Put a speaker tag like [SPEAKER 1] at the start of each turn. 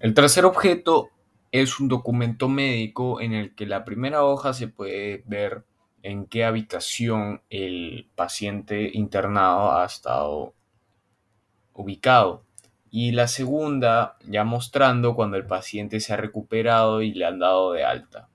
[SPEAKER 1] El tercer objeto es un documento médico en el que la primera hoja se puede ver en qué habitación el paciente internado ha estado ubicado. Y la segunda ya mostrando cuando el paciente se ha recuperado y le han dado de alta.